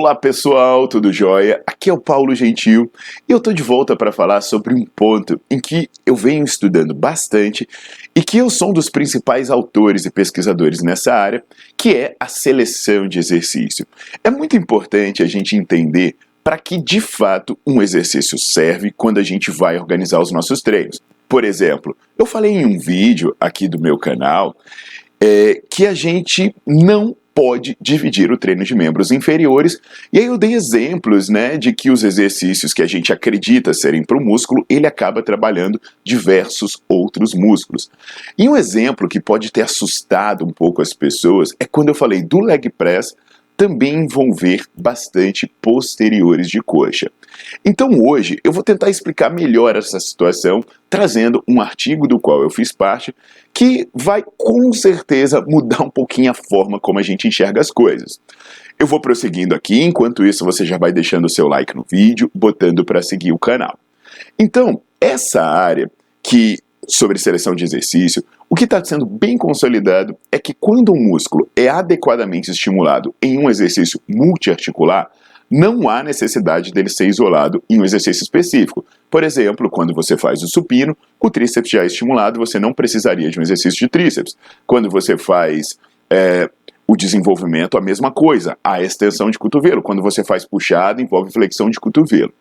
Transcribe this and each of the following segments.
Olá pessoal, tudo jóia? Aqui é o Paulo Gentil e eu tô de volta para falar sobre um ponto em que eu venho estudando bastante e que eu sou um dos principais autores e pesquisadores nessa área, que é a seleção de exercício. É muito importante a gente entender para que de fato um exercício serve quando a gente vai organizar os nossos treinos. Por exemplo, eu falei em um vídeo aqui do meu canal é, que a gente não pode dividir o treino de membros inferiores. E aí eu dei exemplos, né, de que os exercícios que a gente acredita serem para o músculo, ele acaba trabalhando diversos outros músculos. E um exemplo que pode ter assustado um pouco as pessoas é quando eu falei do leg press também vão ver bastante posteriores de coxa. Então hoje eu vou tentar explicar melhor essa situação, trazendo um artigo do qual eu fiz parte, que vai com certeza mudar um pouquinho a forma como a gente enxerga as coisas. Eu vou prosseguindo aqui, enquanto isso você já vai deixando o seu like no vídeo, botando para seguir o canal. Então, essa área que sobre seleção de exercício, o que está sendo bem consolidado é que quando um músculo é adequadamente estimulado em um exercício multiarticular, não há necessidade dele ser isolado em um exercício específico. Por exemplo, quando você faz o supino, o tríceps já é estimulado, você não precisaria de um exercício de tríceps. Quando você faz é, o desenvolvimento, a mesma coisa, a extensão de cotovelo. Quando você faz puxada, envolve flexão de cotovelo.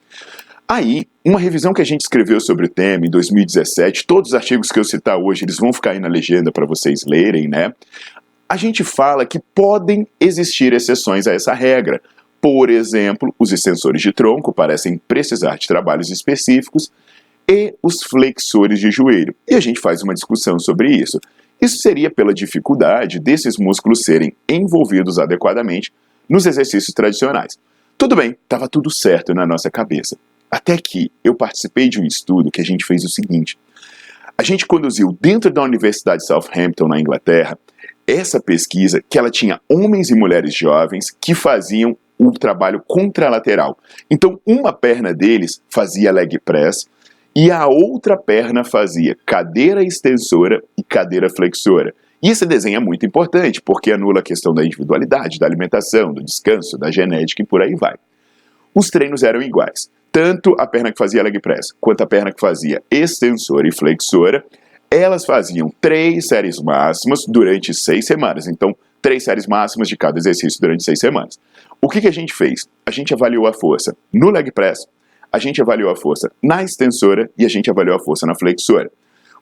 Aí, uma revisão que a gente escreveu sobre o tema em 2017, todos os artigos que eu citar hoje, eles vão ficar aí na legenda para vocês lerem, né? A gente fala que podem existir exceções a essa regra. Por exemplo, os extensores de tronco parecem precisar de trabalhos específicos e os flexores de joelho. E a gente faz uma discussão sobre isso. Isso seria pela dificuldade desses músculos serem envolvidos adequadamente nos exercícios tradicionais. Tudo bem, estava tudo certo na nossa cabeça. Até que eu participei de um estudo que a gente fez o seguinte: a gente conduziu dentro da Universidade de Southampton, na Inglaterra, essa pesquisa que ela tinha homens e mulheres jovens que faziam o trabalho contralateral. Então, uma perna deles fazia leg press e a outra perna fazia cadeira extensora e cadeira flexora. E esse desenho é muito importante porque anula a questão da individualidade, da alimentação, do descanso, da genética e por aí vai. Os treinos eram iguais tanto a perna que fazia leg press quanto a perna que fazia extensora e flexora, elas faziam três séries máximas durante seis semanas. Então, três séries máximas de cada exercício durante seis semanas. O que, que a gente fez? A gente avaliou a força no leg press, a gente avaliou a força na extensora e a gente avaliou a força na flexora.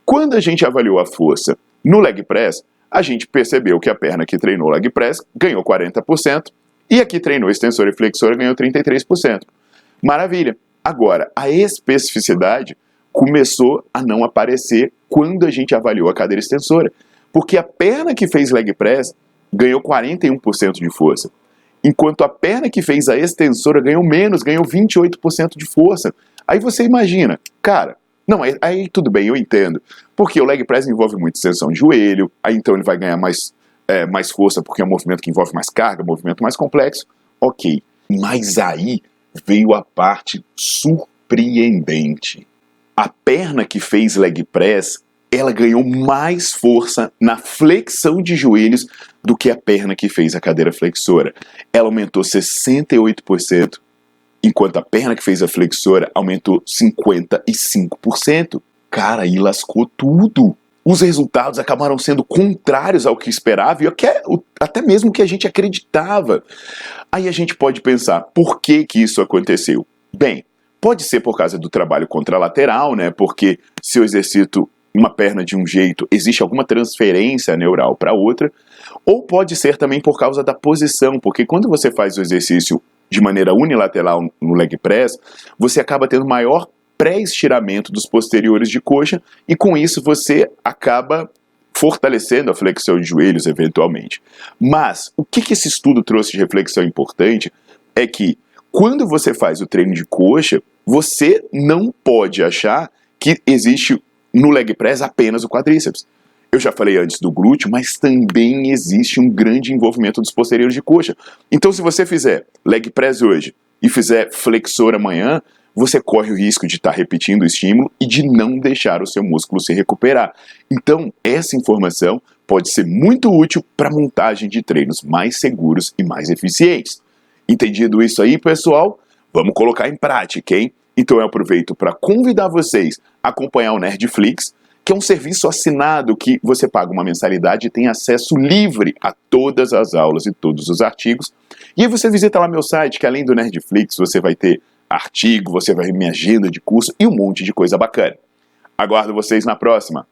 Quando a gente avaliou a força no leg press, a gente percebeu que a perna que treinou leg press ganhou 40% e a que treinou extensora e flexora ganhou 33%. Maravilha. Agora, a especificidade começou a não aparecer quando a gente avaliou a cadeira extensora. Porque a perna que fez leg press ganhou 41% de força, enquanto a perna que fez a extensora ganhou menos, ganhou 28% de força. Aí você imagina, cara, não, aí, tudo bem, eu entendo. Porque o leg press envolve muita extensão de joelho, aí então ele vai ganhar mais, é, mais força porque é um movimento que envolve mais carga, movimento mais complexo. Ok. Mas aí veio a parte surpreendente. A perna que fez leg press, ela ganhou mais força na flexão de joelhos do que a perna que fez a cadeira flexora. Ela aumentou 68%, enquanto a perna que fez a flexora aumentou 55%. Cara, aí lascou tudo. Os resultados acabaram sendo contrários ao que esperava e até mesmo que a gente acreditava. Aí a gente pode pensar, por que que isso aconteceu? Bem, pode ser por causa do trabalho contralateral, né? Porque se eu exercito uma perna de um jeito, existe alguma transferência neural para outra, ou pode ser também por causa da posição, porque quando você faz o exercício de maneira unilateral no leg press, você acaba tendo maior pré-estiramento dos posteriores de coxa e com isso você acaba fortalecendo a flexão de joelhos eventualmente. Mas o que, esse estudo trouxe de reflexão importante é que quando você faz o treino de coxa, você não pode achar que existe no leg press apenas o quadríceps. Eu já falei antes do glúteo, mas também existe um grande envolvimento dos posteriores de coxa. Então, se você fizer leg press hoje e fizer flexor amanhã, você corre o risco de estar tá repetindo o estímulo e de não deixar o seu músculo se recuperar. Então, essa informação pode ser muito útil para a montagem de treinos mais seguros e mais eficientes. Entendido isso aí, pessoal? Vamos colocar em prática, hein? Então eu aproveito para convidar vocês a acompanhar o Nerdflix, que é um serviço assinado que você paga uma mensalidade e tem acesso livre a todas as aulas e todos os artigos. E aí você visita lá meu site, que além do Nerdflix, você vai ter artigo, você vai ver minha agenda de curso e um monte de coisa bacana. Aguardo vocês na próxima.